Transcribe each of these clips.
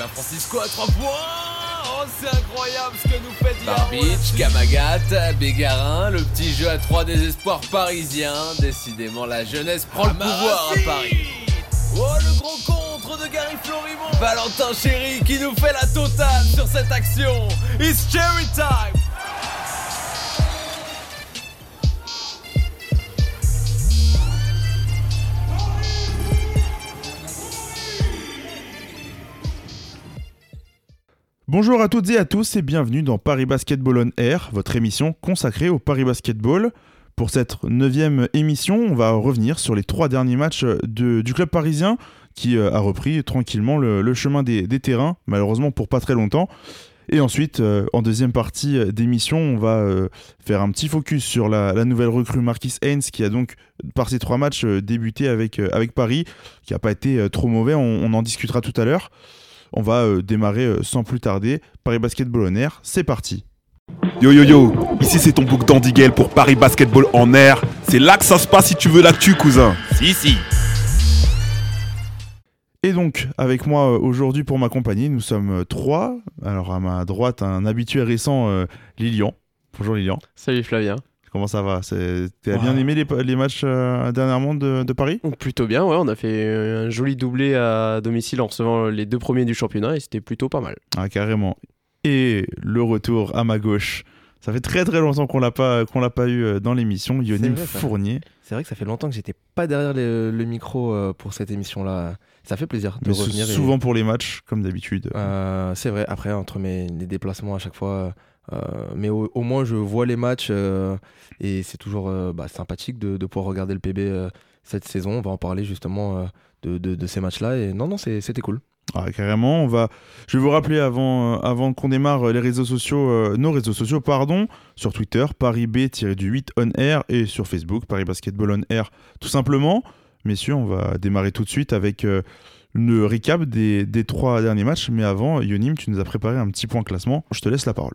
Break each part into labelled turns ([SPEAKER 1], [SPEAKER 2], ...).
[SPEAKER 1] ben Francisco à 3 points Oh c'est incroyable ce que nous fait
[SPEAKER 2] Barbich, Kamagat, Bégarin, le petit jeu à 3 des espoirs parisiens. Décidément la jeunesse prend le pouvoir à Paris.
[SPEAKER 1] Oh le gros contre de Gary Florimont
[SPEAKER 2] Valentin Chéri qui nous fait la totale sur cette action.
[SPEAKER 1] It's cherry time
[SPEAKER 3] Bonjour à toutes et à tous et bienvenue dans Paris Basketball on Air, votre émission consacrée au Paris Basketball. Pour cette neuvième émission, on va revenir sur les trois derniers matchs du club parisien qui euh, a repris tranquillement le, chemin des, terrains, malheureusement pour pas très longtemps. Et ensuite, euh, en deuxième partie d'émission, on va euh, faire un petit focus sur la, nouvelle recrue Marquis Haynes qui a donc, par ces trois matchs, débuté avec, Paris, qui n'a pas été trop mauvais, on en discutera tout à l'heure. On va euh, démarrer euh, sans plus tarder. Paris Basketball en air, c'est parti.
[SPEAKER 4] Yo yo yo, ici c'est ton bouc d'Andiguel pour Paris Basketball en air. C'est là que ça se passe si tu veux l'actu, cousin. Si, si.
[SPEAKER 3] Et donc, avec moi euh, aujourd'hui pour m'accompagner, nous sommes trois. Alors, à ma droite, un habitué récent, euh, Lilian. Bonjour Lilian.
[SPEAKER 5] Salut Flavien.
[SPEAKER 3] Comment ça va? T'as
[SPEAKER 5] Ouais.
[SPEAKER 3] bien aimé les, les matchs euh, dernièrement de, de Paris?
[SPEAKER 5] Plutôt bien, ouais, on a fait euh, un joli doublé à domicile en recevant les deux premiers du championnat et c'était plutôt pas mal.
[SPEAKER 3] Ah, carrément. Et le retour à ma gauche. Ça fait très très longtemps qu'on l'a pas qu'on l'a pas eu euh, dans l'émission. Yonim. Fournier.
[SPEAKER 6] C'est vrai que ça fait longtemps que j'étais pas derrière le, le micro euh, pour cette émission-là. Ça fait plaisir de
[SPEAKER 3] Mais
[SPEAKER 6] revenir. et-
[SPEAKER 3] souvent pour les matchs, comme d'habitude.
[SPEAKER 6] Euh, c'est vrai, après, entre mes, les déplacements à chaque fois. Euh, mais au, moins, je vois les matchs euh, et c'est toujours euh, bah, sympathique de, pouvoir regarder le PB cette saison. On va en parler justement de, ces matchs-là. Et non, non, c'était cool.
[SPEAKER 3] Ah, carrément, on va. Je vais vous rappeler avant, qu'on démarre les réseaux sociaux, euh, nos réseaux sociaux, pardon, sur Twitter, Paris B-8 on air et sur Facebook, Paris Basketball on air, tout simplement. Messieurs, on va démarrer tout de suite avec euh, le recap des, des trois derniers matchs. Mais avant, Yonim, tu nous as préparé un petit point classement. Je te laisse la parole.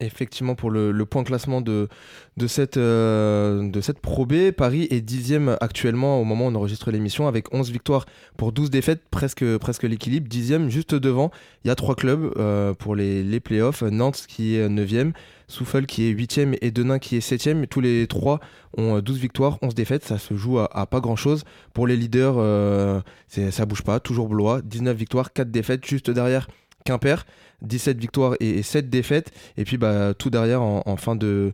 [SPEAKER 6] Effectivement, pour le, point classement de, de, cette, euh, de cette Pro B, Paris est dixième actuellement au moment où on enregistre l'émission avec 11 victoires pour 12 défaites, presque, presque l'équilibre. Dixième, juste devant, il y a trois clubs euh, pour les, les playoffs. Nantes qui est neuvième, Souffle qui est huitième et Denain qui est septième. Tous les trois ont euh, 12 victoires, 11 défaites. Ça se joue à, pas grand-chose. Pour les leaders, euh, ça bouge pas. Toujours Blois, 19 victoires, 4 défaites. Juste derrière, Quimper, 17 victoires et, et 7 défaites. Et puis bah, tout derrière, en, fin de,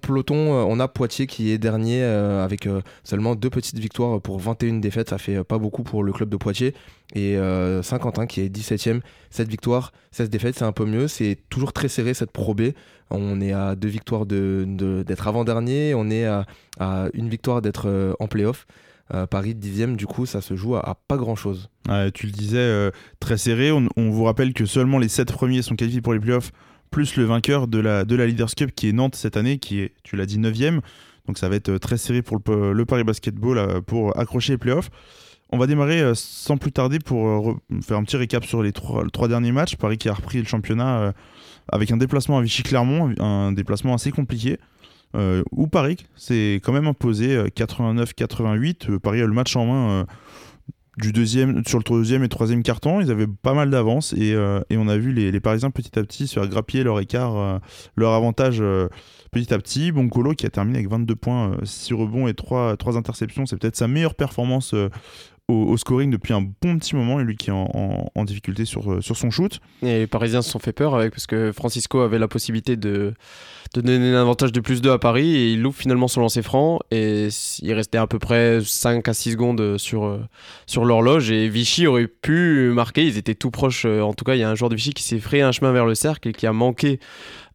[SPEAKER 6] peloton, euh, on a Poitiers qui est dernier euh, avec euh, seulement deux petites victoires pour 21 défaites. Ça fait pas beaucoup pour le club de Poitiers. Et Saint-Quentin qui est 17ème, 7 victoires, 16 défaites. C'est un peu mieux. C'est toujours très serré cette Pro B. On est à deux victoires d'être avant-dernier. On est à, à une victoire d'être en playoff. Euh, Paris 10ème, du coup, ça se joue à, pas grand-chose.
[SPEAKER 3] Tu le disais, euh, très serré. On, vous rappelle que seulement les 7 premiers sont qualifiés pour les playoffs, plus le vainqueur de la, de la Leaders Cup qui est Nantes cette année, qui est, tu l'as dit, 9ème. Donc ça va être euh, très serré pour le, Paris Basketball pour accrocher les playoffs. On va démarrer sans plus tarder pour re- faire un petit récap sur les trois, trois derniers matchs. Paris qui a repris le championnat avec un déplacement à Vichy-Clermont, un déplacement assez compliqué. Euh, où Paris s'est quand même imposé euh, 89-88. Euh, Paris a le match en main euh, du deuxième, sur le deuxième et troisième carton. Ils avaient pas mal d'avance et, euh, on a vu les, Parisiens petit à petit se faire grappiller leur écart, euh, leur avantage euh, petit à petit. Boncolo qui a terminé avec 22 points, 6 rebonds et 3, interceptions. C'est peut-être sa meilleure performance euh, au, au scoring depuis un bon petit moment et lui qui est en, en- en difficulté sur, euh, sur son shoot.
[SPEAKER 5] Et les Parisiens se sont fait peur avec, parce que Francisco avait la possibilité de, de donner un avantage de plus 2 à Paris et il loupe finalement son lancer franc et il restait à peu près 5 à 6 secondes sur, euh, sur l'horloge et Vichy aurait pu marquer, ils étaient tout proches, euh, en tout cas il y a un joueur de Vichy qui s'est frayé un chemin vers le cercle et qui a manqué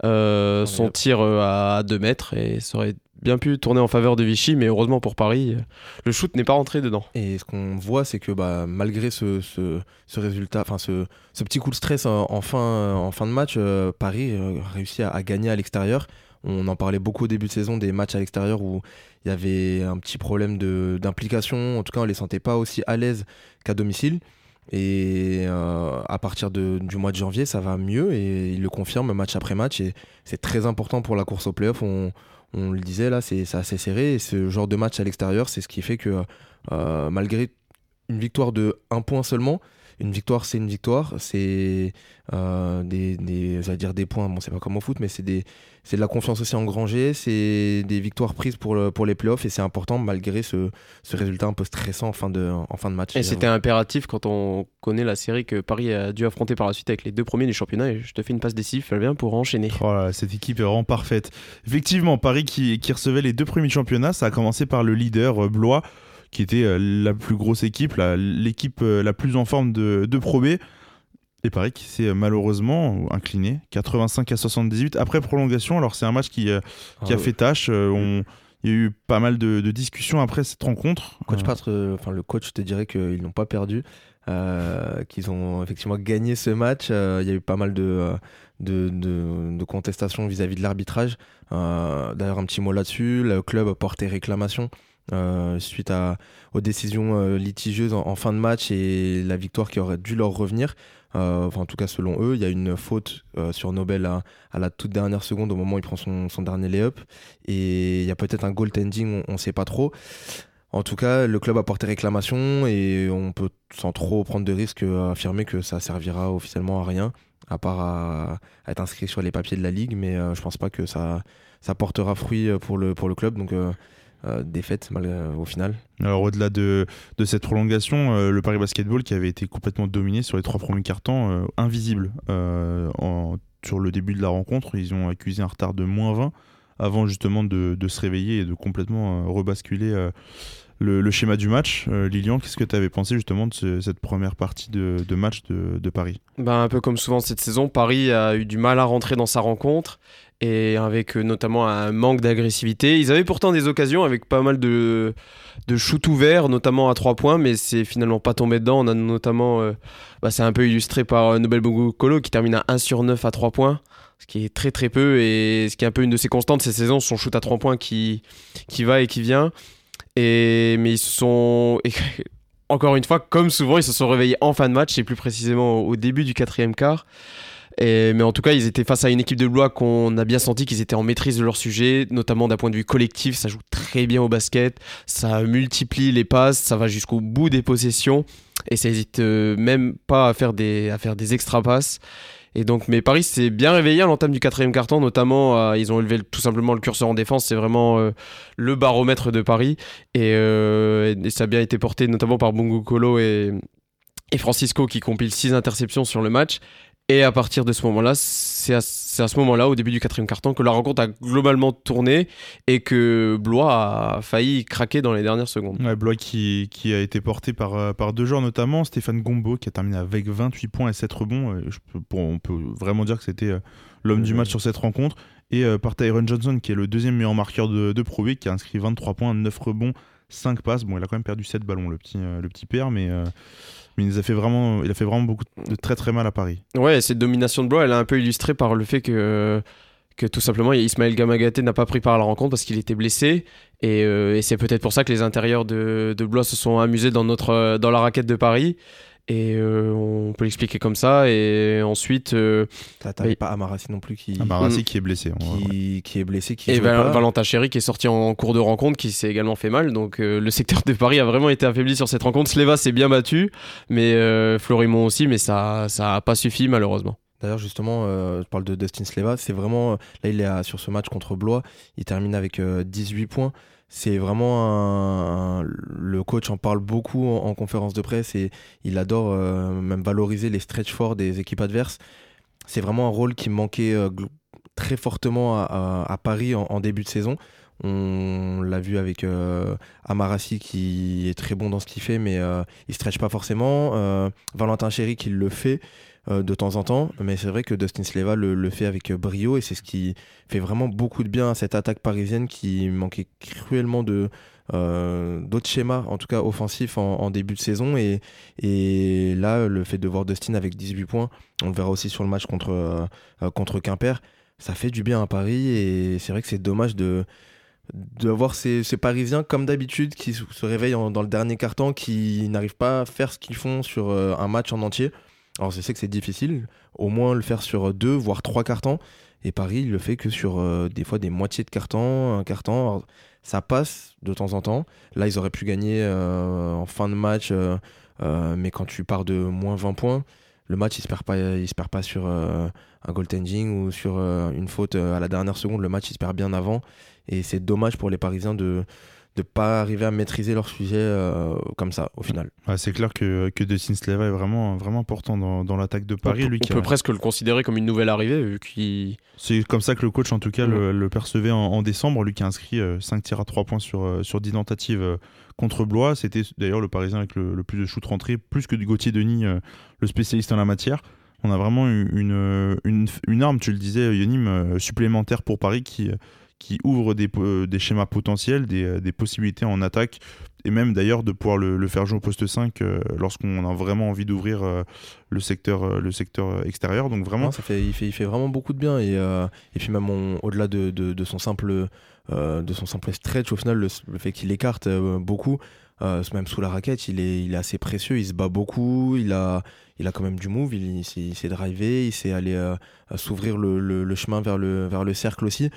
[SPEAKER 5] euh, son tir à 2 mètres et ça aurait bien pu tourner en faveur de Vichy mais heureusement pour Paris, euh, le shoot n'est pas rentré dedans.
[SPEAKER 6] Et ce qu'on voit, c'est que bah, malgré ce, résultat, ce, petit coup de stress en, fin, de match, euh, Paris euh, a réussi à, gagner à l'extérieur. On en parlait beaucoup au début de saison des matchs à l'extérieur où il y avait un petit problème d'implication. En tout cas, on les sentait pas aussi à l'aise qu'à domicile. Et à partir du mois de janvier, ça va mieux et il le confirme match après match. Et c'est très important pour la course au playoff. On le disait là, c'est assez serré. Et ce genre de match à l'extérieur, c'est ce qui fait que euh, malgré une victoire de un point seulement, une victoire c'est une victoire, c'est euh, des, des, j'allais dire des points, bon c'est pas comme au foot, mais c'est des, c'est de la confiance aussi engrangée, c'est des victoires prises pour, le- pour les playoffs et c'est important malgré ce, ce résultat un peu stressant en fin de, en fin de match.
[SPEAKER 5] Et c'était impératif quand on connaît la série que Paris a dû affronter par la suite avec les deux premiers du championnat. Et je te fais une passe décisive, elle vient pour enchaîner.
[SPEAKER 3] Oh là cette équipe est vraiment parfaite. Effectivement, Paris qui, qui recevait les deux premiers du championnat, ça a commencé par le leader euh, Blois, qui était euh, la plus grosse équipe, la- l'équipe euh, la plus en forme de, de Pro B. Et Paris qui s'est euh, malheureusement incliné, 85 à 78 après prolongation. Alors c'est un match qui, euh, qui a
[SPEAKER 6] Ah,
[SPEAKER 3] fait tâche. on- Il y a eu pas mal de, de discussions après cette rencontre.
[SPEAKER 6] Coach Patre, euh, enfin le coach te dirait qu'ils n'ont pas perdu, euh, qu'ils ont effectivement gagné ce match. Euh, Il y a eu pas mal de, de, de- de contestations vis-à-vis de l'arbitrage. Euh, D'ailleurs, un petit mot là-dessus. Le club a porté réclamation euh, suite aux décisions euh, litigieuses en, fin de match et la victoire qui aurait dû leur revenir. Euh, enfin, en tout cas, selon eux, il y a une faute sur Nobel à, la toute dernière seconde au moment où il prend son, dernier lay-up. Et il y a peut-être un goaltending, on ne sait pas trop. En tout cas, le club a porté réclamation et on peut sans trop prendre de risques affirmer que ça servira officiellement à rien, à part à, être inscrit sur les papiers de la ligue, mais je pense pas que ça, portera fruit pour le, pour le club. Donc, euh, euh, défaite malgré- au final.
[SPEAKER 3] Alors au-delà de, de cette prolongation, euh, le Paris Basketball qui avait été complètement dominé sur les trois premiers cartons, euh, invisible euh, en- sur le début de la rencontre, ils ont accusé un retard de moins 20 avant justement de, de se réveiller et de complètement euh, rebasculer euh, le, le schéma du match. Euh, Lilian, qu'est-ce que tu avais pensé justement de ce- cette première partie de, de match de, de Paris?
[SPEAKER 5] Ben, un peu comme souvent cette saison, Paris a eu du mal à rentrer dans sa rencontre et avec euh, notamment un manque d'agressivité. Ils avaient pourtant des occasions avec pas mal de, de shoot ouverts, notamment à 3 points, mais c'est finalement pas tombé dedans. On a notamment, euh, bah, c'est un peu illustré par euh, Nobel Kolo qui termine à 1 sur 9 à 3 points, ce qui est très très peu et ce qui est un peu une de ses constantes cette saison, son shoot à 3 points qui, qui va et qui vient. Et, mais ils se sont. encore une fois, comme souvent, ils se sont réveillés en fin de match, et plus précisément au début du quatrième quart. Mais en tout cas, ils étaient face à une équipe de Blois qu'on a bien senti qu'ils étaient en maîtrise de leur sujet, notamment d'un point de vue collectif. Ça joue très bien au basket, ça multiplie les passes, ça va jusqu'au bout des possessions, et ça hésite euh, même pas à faire des, à faire des extra passes. Et donc, mais Paris s'est bien réveillé à l'entame du quatrième carton, notamment, euh, ils ont élevé le- tout simplement le curseur en défense. C'est vraiment euh, le baromètre de Paris, et, ça a bien été porté notamment par Bungo Kolo et, Francisco qui compilent 6 interceptions sur le match. Et à partir de ce moment-là, c'est à, ce moment-là, au début du quatrième carton, que la rencontre a globalement tourné et que Blois a failli craquer dans les dernières secondes.
[SPEAKER 3] Ouais, Blois qui, qui a été porté par, euh, par deux joueurs, notamment Stéphane Gombo qui a terminé avec 28 points et 7 rebonds. Euh, je peux- bon, on peut vraiment dire que c'était euh, l'homme du match sur cette rencontre. Et euh, par Tyron Johnson qui est le deuxième meilleur marqueur de, de Pro B qui a inscrit 23 points, 9 rebonds, 5 passes. Bon, il a quand même perdu 7 ballons, le petit, le petit père, mais, euh, mais il, a fait vraiment, il a fait vraiment beaucoup de très très mal à Paris.
[SPEAKER 5] Ouais, cette domination de Blois, elle est un peu illustrée par le fait que, que tout simplement, Ismaël Gamagaté n'a pas pris part à la rencontre parce qu'il était blessé. Et, euh, et c'est peut-être pour ça que les intérieurs de, de Blois se sont amusés dans, notre, dans la raquette de Paris. Et euh, on peut l'expliquer comme ça. Et ensuite, euh,
[SPEAKER 6] T'as- T'avais
[SPEAKER 5] Oui.
[SPEAKER 6] pas Amarassi non plus qui,
[SPEAKER 3] Ah, Marassi qui est blessé.
[SPEAKER 6] qui, qui est blessé, qui
[SPEAKER 5] et
[SPEAKER 6] joue
[SPEAKER 5] Val-
[SPEAKER 6] pas.
[SPEAKER 5] Valentin Chéry qui est sorti en cours de rencontre, qui s'est également fait mal. Donc euh, le secteur de Paris a vraiment été affaibli sur cette rencontre. Sleva s'est bien battu, mais euh, Florimont aussi, mais ça ça a pas suffi malheureusement.
[SPEAKER 6] D'ailleurs, justement, euh, je parle de Dustin Sleva. C'est vraiment. Là, il est à- sur ce match contre Blois. Il termine avec euh, 18 points. C'est vraiment un, Le coach en parle beaucoup en, en conférence de presse et il adore euh, même valoriser les stretch forts des équipes adverses. C'est vraiment un rôle qui manquait euh, très fortement à, Paris en, début de saison. On l'a vu avec euh, Amarassi qui est très bon dans ce qu'il fait, mais euh, il stretch pas forcément. Valentin Chéry qui le fait euh, de temps en temps, mais c'est vrai que Dustin Sleva le, fait avec euh, brio et c'est ce qui fait vraiment beaucoup de bien à cette attaque parisienne qui manquait cruellement de euh, d'autres schémas, en tout cas offensifs en, début de saison. Et, là, le fait de voir Dustin avec 18 points, on le verra aussi sur le match contre, Quimper, ça fait du bien à Paris et c'est vrai que c'est dommage de d'avoir ces, Parisiens comme d'habitude qui se réveillent en- dans le dernier quart-temps, qui n'arrivent pas à faire ce qu'ils font sur un match en entier. Alors je sais que c'est difficile, au moins le faire sur deux, voire trois cartons. Et Paris, il le fait que sur euh, des fois des moitiés de carton, un carton. Ça passe de temps en temps. Là, ils auraient pu gagner euh, en fin de match, euh, mais quand tu pars de moins 20 points, le match il se pas, se perd pas sur un goaltending ou sur une faute à la dernière seconde. Le match il se perd bien avant. Et c'est dommage pour les Parisiens de ne pas arriver à maîtriser leur sujet euh, comme ça au final.
[SPEAKER 3] C'est clair que, que Dustin Sleva est vraiment, vraiment important dans, dans l'attaque de Paris.
[SPEAKER 5] on peut,
[SPEAKER 3] lui
[SPEAKER 5] on
[SPEAKER 3] qui
[SPEAKER 5] peut
[SPEAKER 3] a-
[SPEAKER 5] presque le considérer comme une nouvelle arrivée vu qu'il
[SPEAKER 3] C'est comme ça que le coach, en tout cas, le, le percevait en, en décembre. Lui qui a inscrit 5 tirs à 3 points sur, euh, sur 10 tentatives euh, contre Blois. C'était d'ailleurs le Parisien avec le, le plus de shoot rentré, plus que Gauthier Denis, euh, le spécialiste en la matière. On a vraiment eu une, euh, une, une arme, tu le disais, Yonim, euh, supplémentaire pour Paris qui, qui ouvre des, des schémas potentiels, des, euh, des possibilités en attaque, et même d'ailleurs de pouvoir le, faire jouer au poste 5 euh, lorsqu'on a vraiment envie d'ouvrir euh, le secteur, euh, le secteur extérieur. Donc vraiment,
[SPEAKER 6] ça fait, il, fait, vraiment beaucoup de bien. Et, euh, et puis même au-delà de, son simple, euh, de son simple stretch, au final, le, fait qu'il écarte euh, beaucoup, euh, même sous la raquette, il est, il est assez précieux. Il se bat beaucoup. Il a, il a quand même du move. Il, il il s'est drivé. Il sait aller euh, euh, s'ouvrir le, le- le chemin vers le, vers le cercle aussi.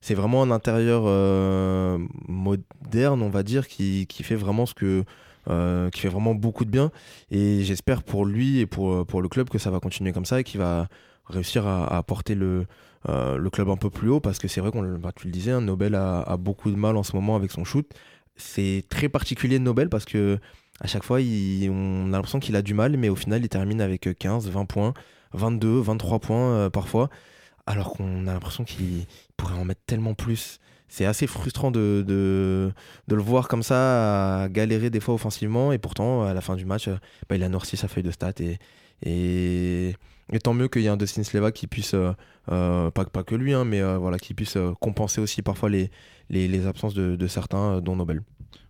[SPEAKER 6] C'est vraiment un intérieur euh, moderne, on va dire, qui, fait vraiment ce que. euh, fait vraiment beaucoup de bien. Et j'espère pour lui et pour, pour le club que ça va continuer comme ça et qu'il va réussir à, porter le, euh, club un peu plus haut. Parce que c'est vrai qu'on bah, tu le disais hein, Nobel a, beaucoup de mal en ce moment avec son shoot. C'est très particulier de Nobel parce que à chaque fois on a l'impression qu'il a du mal mais au final il termine avec 15 20 points 22 23 points euh, parfois alors qu'on a l'impression qu'il pourrait en mettre tellement plus c'est assez frustrant de, le voir comme ça galérer des fois offensivement et pourtant à la fin du match euh, bah, il a noirci sa feuille de stats et, tant mieux qu'il y ait un Dustin Sleva qui puisse, euh, euh, pas, que lui, hein, mais voilà, qui puisse compenser aussi parfois les, absences de, certains, dont Nobel.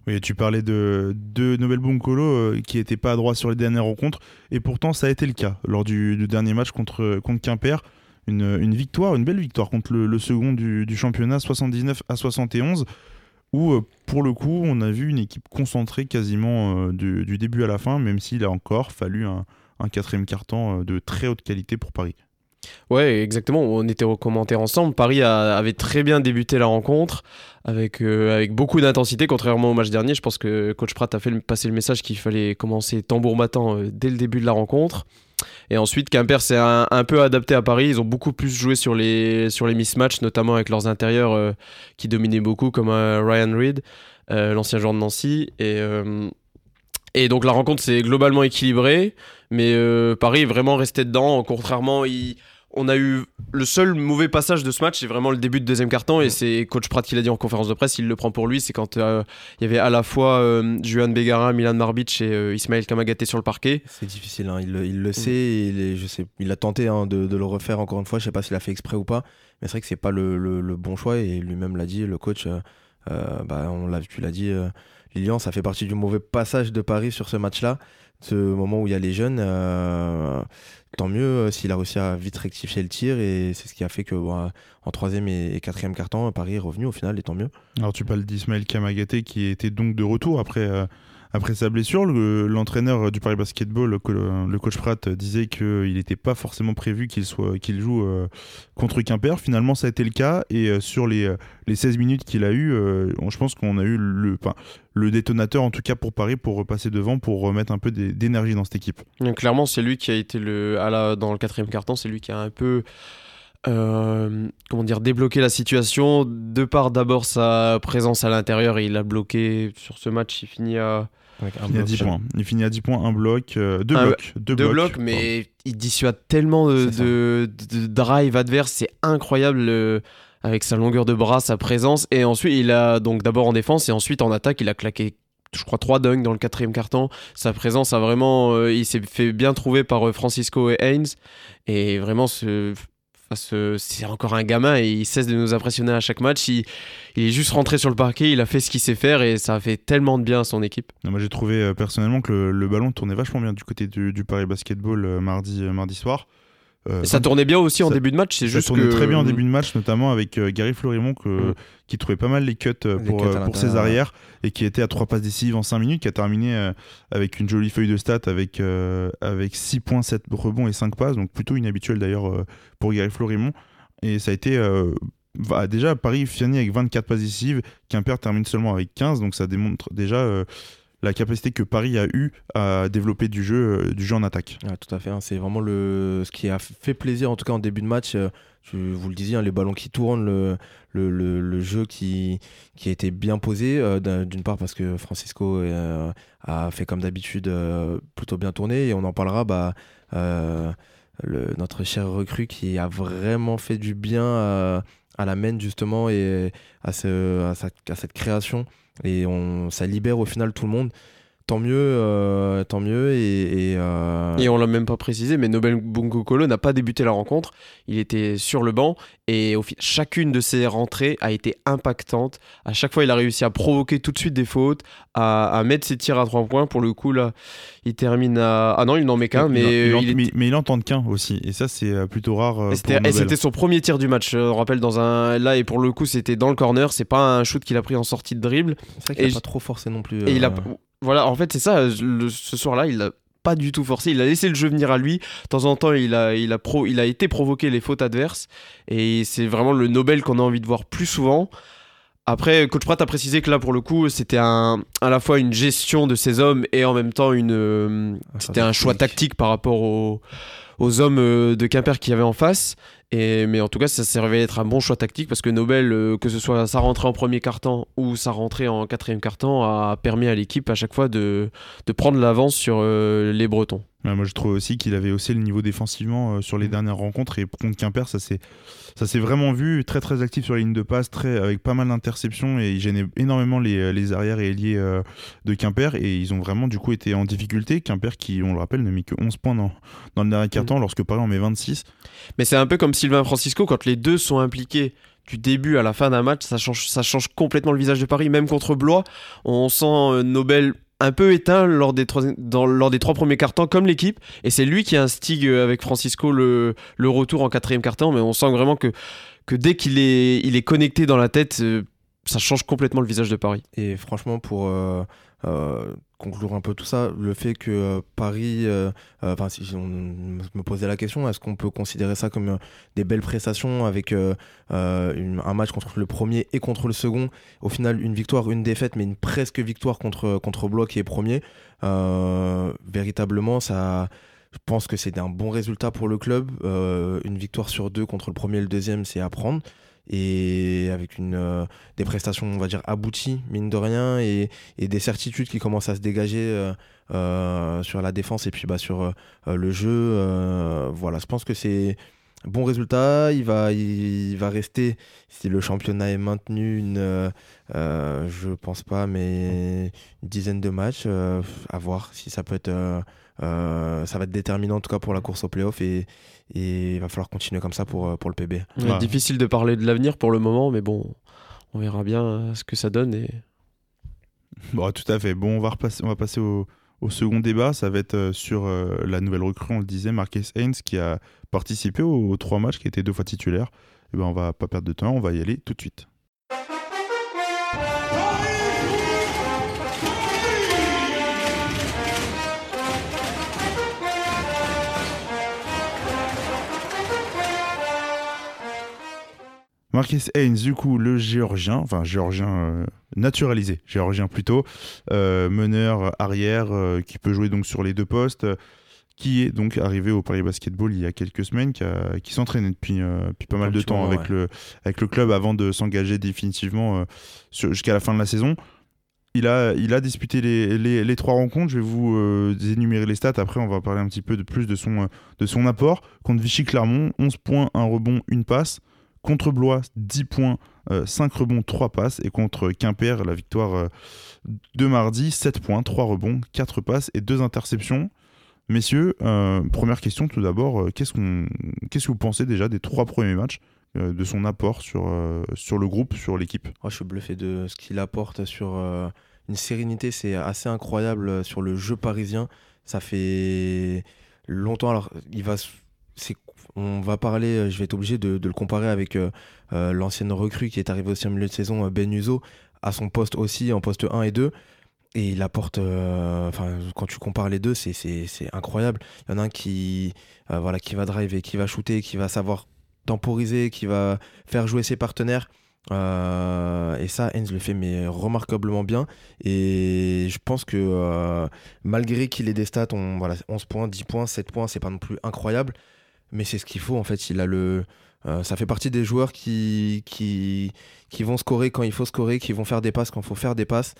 [SPEAKER 3] Oui, tu parlais de, Nobel Bunkolo euh, qui n'était pas à sur les dernières rencontres, et pourtant ça a été le cas lors du, du dernier match contre, contre Quimper. Une, victoire, une belle victoire contre le, second du, championnat, 79 à 71, où euh, pour le coup on a vu une équipe concentrée quasiment euh, du, début à la fin, même s'il a encore fallu un, quatrième carton euh, de très haute qualité pour Paris.
[SPEAKER 5] Ouais, exactement. On était au commentaire ensemble. Paris avait très bien débuté la rencontre avec, avec beaucoup d'intensité, contrairement au match dernier. Je pense que coach Pratt a fait passer le message qu'il fallait commencer tambour battant dès le début de la rencontre. Et ensuite, Quimper s'est un, peu adapté à Paris. Ils ont beaucoup plus joué sur les, sur les mismatchs, notamment avec leurs intérieurs euh, qui dominaient beaucoup, comme euh, Ryan Reed, euh, l'ancien joueur de Nancy. Et, et donc la rencontre s'est globalement équilibrée, mais Paris est vraiment resté dedans. Contrairement, il- on a eu le seul mauvais passage de ce match, c'est vraiment le début de deuxième carton, et c'est coach Pratt qui l'a dit en conférence de presse, il le prend pour lui, c'est quand euh, il y avait à la fois euh, Juan Begara, Milan Marbic et euh, Ismaël Kamagaté sur le parquet.
[SPEAKER 6] C'est difficile, hein, il, le- il le sait, et il, est- je sais, il a tenté hein, de, de le refaire encore une fois, je sais pas s'il a fait exprès ou pas, mais c'est vrai que c'est pas le, le- le bon choix, et lui-même l'a dit, le coach, euh, euh, bah, on l'a, tu l'as dit, Lilian, ça fait partie du mauvais passage de Paris sur ce match-là, ce moment où il y a les jeunes. Tant mieux euh, s'il a réussi à vite rectifier le tir et c'est ce qui a fait que bon, en troisième et, et quatrième carton, Paris est revenu au final et tant mieux.
[SPEAKER 3] Alors tu parles d'Ismaël Kamagaté qui était donc de retour après, euh, après sa blessure. Le- L'entraîneur du Paris Basketball, le, co- le coach Pratt, disait qu'il n'était pas forcément prévu qu'il qu'il joue euh, contre Quimper. Finalement ça a été le cas et euh, sur les, euh, les 16 minutes qu'il a eu, euh, je pense qu'on a eu le, détonateur en tout cas pour Paris pour repasser devant, pour remettre un peu d'é- d'énergie dans cette équipe.
[SPEAKER 5] Clairement, c'est lui qui a été le, dans le quatrième carton, c'est lui qui a un peu euh, comment dire, débloqué la situation. De par d'abord sa présence à l'intérieur, et il a bloqué sur ce match, il finit à
[SPEAKER 3] Il finit à
[SPEAKER 6] bloc.
[SPEAKER 3] 10 points. Il finit à 10 points, un bloc, euh, deux
[SPEAKER 5] Un-
[SPEAKER 3] blocs. Deux,
[SPEAKER 5] deux
[SPEAKER 3] blocs,
[SPEAKER 5] blocs, mais il dissuade tellement de, drive adverse, c'est incroyable le- avec sa longueur de bras, sa présence. Et ensuite, il a donc d'abord en défense et ensuite en attaque, il a claqué. Je crois trois dunks dans le quatrième carton. Sa présence a vraiment. euh, il s'est fait bien trouver par euh, Francisco et Haynes. Et vraiment, ce- c'est encore un gamin et il cesse de nous impressionner à chaque match. Il, il est juste rentré sur le parquet, il a fait ce qu'il sait faire et ça a fait tellement de bien à son équipe.
[SPEAKER 3] Non, moi j'ai trouvé euh, personnellement que le, ballon tournait vachement bien du côté du, du Paris Basketball euh, mardi, euh, mardi soir. Euh,
[SPEAKER 5] ça tournait bien aussi en
[SPEAKER 3] ça-
[SPEAKER 5] début de match, c'est
[SPEAKER 3] ça
[SPEAKER 5] juste
[SPEAKER 3] tournait
[SPEAKER 5] que
[SPEAKER 3] très bien en début de match, notamment avec euh, Gary Florimont que-
[SPEAKER 5] Mm.
[SPEAKER 3] qui trouvait pas mal les cuts euh,
[SPEAKER 6] Les
[SPEAKER 3] pour,
[SPEAKER 6] cuts à
[SPEAKER 3] pour ses arrières et qui était à 3 passes décisives en 5 minutes, qui a terminé avec une jolie feuille de stats avec, avec 6 points, 7 rebonds et 5 passes, donc plutôt inhabituel d'ailleurs pour Gary Florimont. Et ça a été. va- déjà, Paris finit avec 24 passes décisives, Quimper termine seulement avec 15, donc ça démontre déjà la capacité que Paris a eu à développer du jeu, euh, du jeu en attaque.
[SPEAKER 6] Tout à fait. hein. C'est vraiment le... ce qui a fait plaisir, en tout cas en début de match. euh, vous le disais, hein, les ballons qui tournent, le, le, le- le jeu qui, qui a été bien posé. euh, d'un- D'une part parce que Francisco euh, a fait comme d'habitude plutôt bien tourné. Et on en parlera. Bah, notre cher recrue qui a vraiment fait du bien à la main justement et à, ce, à cette création. Et on, ça libère au final tout le monde. Tant mieux, euh, tant mieux. Et, et, euh,
[SPEAKER 5] Et on l'a même pas précisé, mais Nobel Bungukolo n'a pas débuté la rencontre. Il était sur le banc et au chacune de ses rentrées a été impactante. À chaque fois, il a réussi à provoquer tout de suite des fautes, à, à mettre ses tirs à trois points. Pour le coup, là, il termine à. Ah non, il n'en met qu'un, mais
[SPEAKER 3] il
[SPEAKER 5] il est-
[SPEAKER 3] mais, mais il en tente qu'un aussi, et ça c'est euh, plutôt rare. euh,
[SPEAKER 5] Et
[SPEAKER 3] pour
[SPEAKER 5] c'était, et
[SPEAKER 3] Nobel.
[SPEAKER 5] c'était son premier tir du match. On rappelle dans un là et pour le coup c'était dans le corner. C'est pas un shoot qu'il a pris en sortie de dribble.
[SPEAKER 6] C'est vrai qu'il
[SPEAKER 5] Et
[SPEAKER 6] a
[SPEAKER 5] je-
[SPEAKER 6] pas trop forcé non plus.
[SPEAKER 5] Et il a voilà en fait c'est ça. le- ce soir-là il a pas du tout forcé. Il a laissé le jeu venir à lui. De temps en temps il a il a pro il a été provoqué les fautes adverses. Et c'est vraiment le Nobel qu'on a envie de voir plus souvent. Après, Coach Pratt a précisé que là, pour le coup, c'était un, à la fois une gestion de ses hommes et en même temps une, euh, c'était un choix tactique par rapport aux, aux hommes euh, de Quimper qu'il y avait en face. Et, mais en tout cas, ça s'est révélé être un bon choix tactique parce que Nobel, euh, que ce soit sa rentrée en premier quart-temps ou sa rentrée en quatrième quart-temps, a permis à l'équipe à chaque fois de, de prendre l'avance sur euh, les Bretons.
[SPEAKER 3] Ouais, moi je trouve aussi qu'il avait haussé le niveau défensivement euh, sur les dernières rencontres et contre Quimper ça s'est ça s'est vraiment vu très très actif sur la ligne de passe très avec pas mal d'interceptions et il gênait énormément les, les arrières et ailiers de Quimper et ils ont vraiment du coup été en difficulté. Quimper qui on le rappelle ne met que 11 points dans, dans le dernier quart-temps lorsque Paris en met 26
[SPEAKER 5] Mais c'est un peu comme Sylvain Francisco, quand les deux sont impliqués du début à la fin d'un match, ça change, complètement le visage de Paris. Même contre Blois, on sent euh, Nobel un peu éteint lors des trois, lors des premiers cartons comme l'équipe. Et c'est lui qui instigue euh, avec Francisco le, retour en quatrième carton. Mais on sent vraiment que, dès qu'il est, connecté dans la tête, euh, ça change complètement le visage de Paris.
[SPEAKER 6] Et franchement, pour conclure un peu tout ça, le fait que euh, Paris, euh, euh, enfin, si on me posait la question, est-ce qu'on peut considérer ça comme des belles prestations avec un match contre le premier et contre le second? Au final, une victoire, une défaite, mais une presque victoire contre, contre Blois qui est premier. Véritablement, ça. Je pense que c'est un bon résultat pour le club. Une victoire sur deux contre le premier et le deuxième, c'est à prendre. Et avec une, euh, des prestations, on va dire, abouties, mine de rien, et, des certitudes qui commencent à se dégager euh, euh, sur la défense et puis bah, sur le jeu. voilà, je pense que c'est bon résultat. Il va, il, va rester, si le championnat est maintenu, une, je pense pas, mais une dizaine de matchs. à voir si ça peut être. ça va être déterminant en tout cas pour la course au playoff et, et il va falloir continuer comme ça pour, euh, pour le PB.
[SPEAKER 3] Ouais.
[SPEAKER 5] Difficile de parler de l'avenir pour le moment, mais bon, on verra bien euh, ce que ça donne. Et...
[SPEAKER 3] Bon, tout à fait. Bon, on va, repasser, on va passer au, au second débat. Ça va être euh, sur euh, la nouvelle recrue, on le disait, Marquez Haynes, qui a participé aux, aux trois matchs, qui était deux fois titulaire. Et ben, on va pas perdre de temps, on va y aller tout de suite. Marquez Haynes, du coup, le géorgien, enfin géorgien euh, naturalisé, géorgien plutôt, euh, meneur arrière euh, qui peut jouer donc sur les deux postes, qui est donc arrivé au Paris Basketball il y a quelques semaines, qui, s'entraînait depuis, depuis pas mal de temps
[SPEAKER 6] moment,
[SPEAKER 3] avec,
[SPEAKER 6] ouais.
[SPEAKER 3] le, avec le club avant de s'engager définitivement jusqu'à la fin de la saison. Il a, il a disputé les, les- les trois rencontres. Je vais vous euh, énumérer les stats. Après, on va parler un petit peu de plus de son, euh, de son apport. Contre Vichy Clermont, 11 points, 1 rebond, 1 passe. Contre Blois, 10 points, 5 rebonds, 3 passes. Et contre Quimper, la victoire euh, de mardi, 7 points, 3 rebonds, 4 passes et 2 interceptions. Messieurs, euh, première question tout d'abord, euh, qu'est-ce, que vous pensez déjà des trois premiers matchs, euh, de son apport sur, euh, le groupe, sur l'équipe?
[SPEAKER 6] Moi, je suis bluffé de ce qu'il apporte sur euh, une sérénité, c'est assez incroyable euh, sur le jeu parisien. Ça fait longtemps. Alors, il va, on va parler, je vais être obligé de, le comparer avec l'ancienne recrue qui est arrivée aussi en milieu de saison, Ben Uzo, à son poste aussi, en poste 1 et 2. Et il apporte, enfin, quand tu compares les deux, c'est incroyable. Il y en a un qui, voilà, qui va driver, qui va shooter, qui va savoir temporiser, qui va faire jouer ses partenaires. Euh, et ça, Heinz le fait mais remarquablement bien. Et je pense que euh, malgré qu'il ait des stats, on, voilà, 11 points, 10 points, 7 points, c'est pas non plus incroyable. Mais c'est ce qu'il faut en fait. Il a le, euh, ça fait partie des joueurs qui, qui, qui vont scorer quand il faut scorer, qui vont faire des passes quand il faut faire des passes.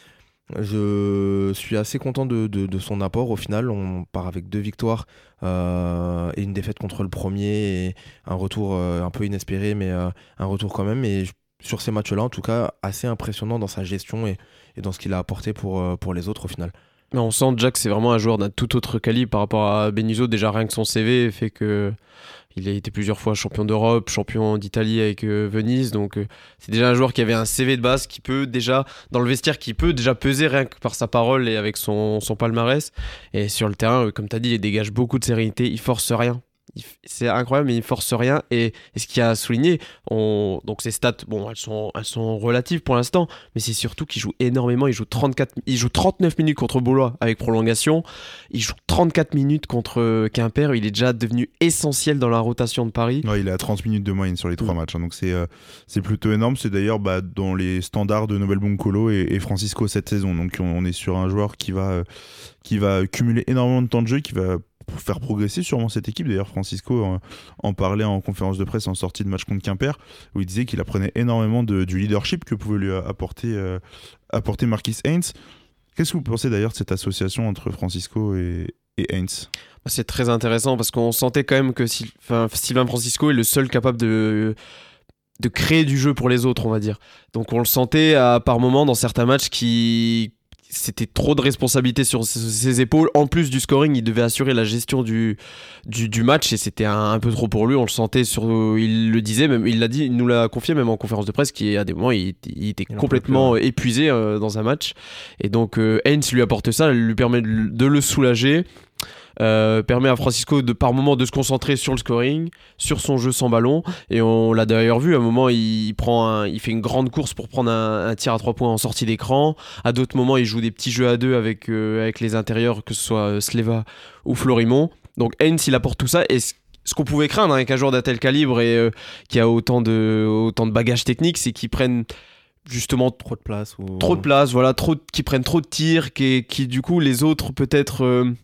[SPEAKER 6] Je suis assez content de, de, son apport. Au final, on part avec deux victoires et une défaite contre le premier et un retour un peu inespéré, mais un retour quand même. Et sur ces matchs-là, en tout cas, assez impressionnant dans sa gestion et, dans ce qu'il a apporté pour, euh, pour les autres au final.
[SPEAKER 5] On sent déjà c'est vraiment un joueur d'un tout autre calibre par rapport à Benizzo. Déjà, rien que son CV fait que il a été plusieurs fois champion d'Europe, champion d'Italie avec euh, Venise. Donc, euh, c'est déjà un joueur qui avait un CV de base qui peut déjà, dans le vestiaire, qui peut déjà peser rien que par sa parole et avec son, son palmarès. Et sur le terrain, comme tu as dit, il dégage beaucoup de sérénité. Il force rien c'est incroyable, mais il force rien. Et, ce qui a souligné, on, donc ces stats, bon, elles sont, elles sont relatives pour l'instant, mais c'est surtout qu'il joue énormément. Il joue, 34, il joue 39 minutes contre Boulois avec prolongation. Il joue 34 minutes contre Quimper. Il est déjà devenu essentiel dans la rotation de Paris.
[SPEAKER 3] il est à 30 minutes de moyenne sur les trois mm. matchs. Hein, donc c'est euh, c'est plutôt énorme. C'est d'ailleurs bah, dans les standards de Nobel Boncolo et, et, Francisco cette saison. Donc on, est sur un joueur qui va, euh, qui va cumuler énormément de temps de jeu, qui va faire progresser sûrement cette équipe. D'ailleurs, Francisco en, parlait en conférence de presse en sortie de match contre Quimper, où il disait qu'il apprenait énormément du leadership que pouvait lui apporter, euh, apporter Marquis Haynes. Qu'est-ce que vous pensez d'ailleurs de cette association entre Francisco et, et Haynes?
[SPEAKER 5] C'est très intéressant parce qu'on sentait quand même que Sylvain Francisco est le seul capable de de créer du jeu pour les autres, on va dire. Donc on le sentait par moments dans certains matchs qui c'était trop de responsabilités sur ses, épaules. En plus du scoring, il devait assurer la gestion du, du, match et c'était un, peu trop pour lui. On le sentait sur. Il le disait, même, il l'a dit, il nous l'a confié même en conférence de presse, qu'à des moments, il, était complètement épuisé euh, dans un match. Et donc, euh, Heinz lui apporte ça, lui permet de le soulager. Euh, permet à Francisco de par moment de se concentrer sur le scoring, sur son jeu sans ballon. Et on l'a d'ailleurs vu, à un moment, il, prend il fait une grande course pour prendre un, tir à trois points en sortie d'écran. À d'autres moments, il joue des petits jeux à deux avec, euh, avec les intérieurs, que ce soit euh, Sleva ou Florimont. Donc Heinz, il apporte tout ça. Et ce qu'on pouvait craindre avec un joueur d'un tel calibre et qui a autant de, autant de bagages techniques, c'est qu'il prenne justement
[SPEAKER 6] trop de place ou...
[SPEAKER 5] trop de place voilà trop qui prennent trop de tirs qui, qui du coup les autres peut-être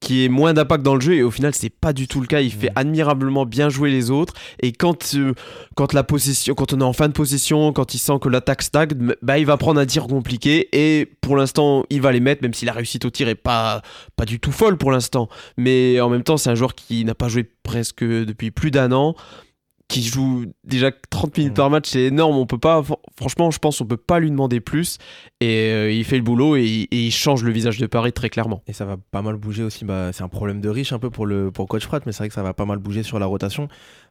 [SPEAKER 5] qui est moins d'impact dans le jeu et au final c'est pas du tout le cas. Il fait admirablement bien jouer les autres. Et quand euh, quand la possession quand on est en fin de possession quand il sent que l'attaque stagne bah il va prendre un tir compliqué et pour l'instant il va les mettre même si la réussite au tir est pas pas du tout folle pour l'instant. Mais en même temps c'est un joueur qui n'a pas joué presque depuis plus d'un an qui joue déjà 30 minutes par match, c'est énorme. On peut pas, franchement, je pense, on peut pas lui demander plus. Et euh, il fait le boulot et, il change le visage de Paris très clairement.
[SPEAKER 6] Et ça va pas mal bouger aussi. Bah, c'est un problème de riche un peu pour le pour coach Pratt, mais c'est vrai que ça va pas mal bouger sur la rotation.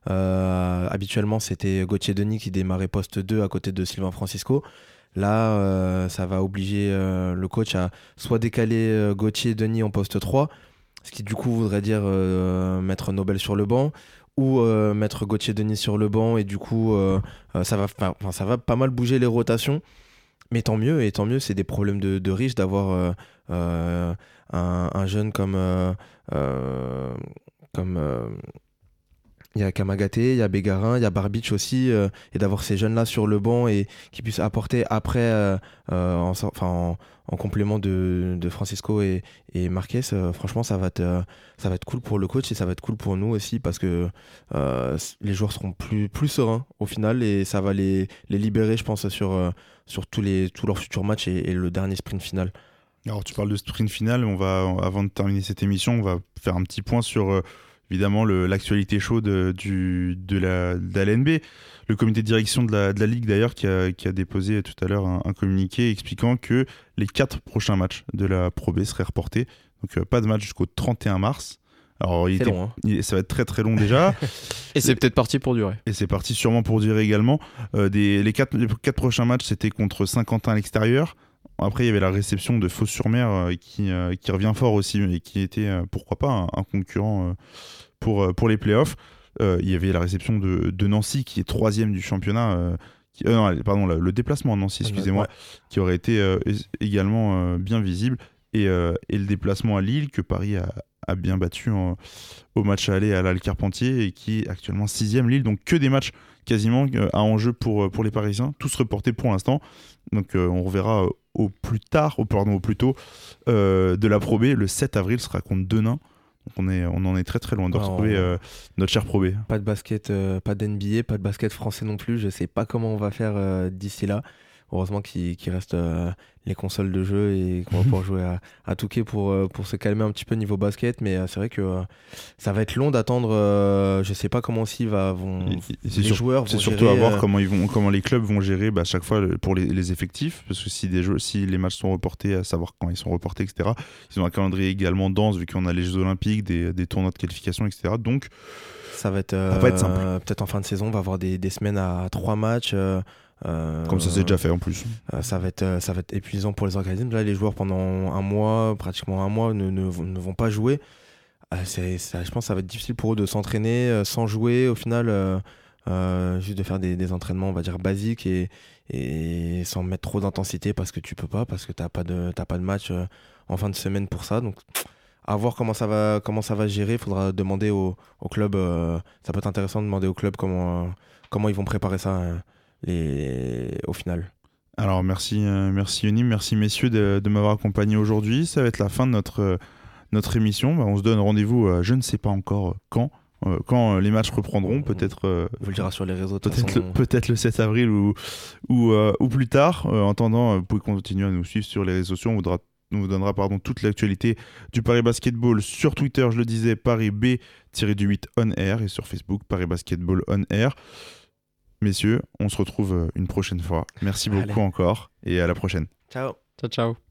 [SPEAKER 6] Euh, habituellement, c'était Gauthier Denis qui démarrait poste 2 à côté de Sylvain Francisco. Là, euh, ça va obliger le coach à soit décaler Gauthier Denis en poste 3, ce qui du coup voudrait dire mettre Nobel sur le banc, ou euh, mettre Gauthier Denis sur le banc et du coup euh, euh, ça va ça va pas mal bouger les rotations. Mais tant mieux et tant mieux c'est des problèmes de, de riches d'avoir un, un, jeune comme comme il y a Kamagaté, il y a Bégarin, il y a Barbich aussi, et d'avoir ces jeunes-là sur le banc et qui puissent apporter après, en, enfin, en complément de, Francisco et, et Marquez, euh, franchement, ça va, être, euh, ça va être cool pour le coach et ça va être cool pour nous aussi parce que euh, les joueurs seront plus, plus sereins au final et ça va les, les libérer, je pense, sur, sur tous, les, tous leurs futurs matchs et, le dernier sprint final.
[SPEAKER 3] Alors, tu parles de sprint final, on va, avant de terminer cette émission, on va faire un petit point sur évidemment l'actualité chaude du, de la, de LNB le comité de direction de la, de la Ligue d'ailleurs qui a, qui a, déposé tout à l'heure un, communiqué expliquant que les quatre prochains matchs de la Pro B seraient reportés. Donc euh, pas de match jusqu'au 31 mars.
[SPEAKER 6] Alors, il, long,
[SPEAKER 3] hein. ça va être très très long déjà.
[SPEAKER 5] et c'est peut-être parti pour durer.
[SPEAKER 3] Et c'est parti sûrement pour durer également. Euh, des, les, quatre, les quatre prochains matchs, c'était contre Saint-Quentin à l'extérieur. Après, il y avait la réception de Fos-sur-Mer euh, qui, qui revient fort aussi, et qui était, pourquoi pas, un, concurrent pour, pour les playoffs. euh, il y avait la réception de, de Nancy qui est troisième du championnat. euh, qui- euh, non, pardon, le, déplacement à Nancy, excusez-moi,
[SPEAKER 6] Ouais.
[SPEAKER 3] qui aurait été euh, également euh, bien visible. Et, euh, et le déplacement à Lille que Paris a, a bien battu en- au match aller à l'Al Carpentier et qui est actuellement sixième Lille. Donc que des matchs quasiment euh, à enjeu pour, euh, pour les Parisiens, tous reportés pour l'instant. Donc euh, on reverra au plus tard, au, pardon, au plus tôt de la Pro B. Le 7 avril sera contre Denain. Donc on, est, on en est très très loin de
[SPEAKER 6] Ah,
[SPEAKER 3] retrouver euh, notre cher Pro B.
[SPEAKER 6] Pas de basket, euh, pas d'NBA, pas de basket français non plus. Je sais pas comment on va faire euh, d'ici là. Heureusement qu'il reste euh, les consoles de jeu et qu'on va pouvoir jouer à, à Touquet pour, euh, pour se calmer un petit peu niveau basket. Mais euh, c'est vrai que euh, ça va être long d'attendre. euh, je sais pas comment aussi va, vont, les
[SPEAKER 3] sur-
[SPEAKER 6] joueurs
[SPEAKER 3] C'est surtout à voir
[SPEAKER 6] euh,
[SPEAKER 3] comment, ils vont, comment les clubs vont gérer bah, à chaque fois pour les, les effectifs. Parce que si, des jeux, si les matchs sont reportés, à savoir quand ils sont reportés, etc. Ils ont un calendrier également dense vu qu'on a les Jeux Olympiques, des, des tournois de qualification, etc. Donc
[SPEAKER 6] Ça va être,
[SPEAKER 3] pas être simple.
[SPEAKER 6] euh, peut-être en fin de saison, on va avoir des, des semaines à trois matchs. euh, euh,
[SPEAKER 3] comme ça c'est déjà fait en plus.
[SPEAKER 6] Euh, ça, va être, euh, ça va être épuisant pour les organismes. Là, les joueurs, pendant un mois, pratiquement un mois, ne, ne, vont- ne vont pas jouer. Euh, c'est, ça- je pense que ça va être difficile pour eux de s'entraîner sans jouer. Au final, juste de faire des, des entraînements, on va dire, basiques et, et sans mettre trop d'intensité parce que tu peux pas, parce que tu n'as pas, de- t'as pas de match en fin de semaine pour ça. Donc, à voir comment ça va, comment ça va gérer. Il faudra demander au, au club. ça peut être intéressant de demander au club comment, comment ils vont préparer ça euh, les, au final.
[SPEAKER 3] Alors merci, euh, merci Yoni, merci messieurs de, de m'avoir accompagné aujourd'hui. Ça va être la fin de notre, euh, notre émission. Bah, on se donne rendez-vous, euh, je ne sais pas encore quand, euh, quand euh, les matchs reprendront, peut-être euh,
[SPEAKER 6] On vous le dira sur les réseaux.
[SPEAKER 3] peut-être le,
[SPEAKER 6] façon.
[SPEAKER 3] peut-être le 7 avril ou, ou, ou plus tard. En attendant, vous pouvez continuer à nous suivre sur les réseaux sociaux. On vous donnera, on vous donnera pardon, toute l'actualité du Paris Basketball sur Twitter, je le disais, Paris B-8 on air et sur Facebook, Paris Basketball on air. Messieurs, on se retrouve euh, une prochaine fois. Merci beaucoup
[SPEAKER 6] Allez.
[SPEAKER 3] encore et à la prochaine.
[SPEAKER 6] Ciao.
[SPEAKER 5] Ciao, ciao.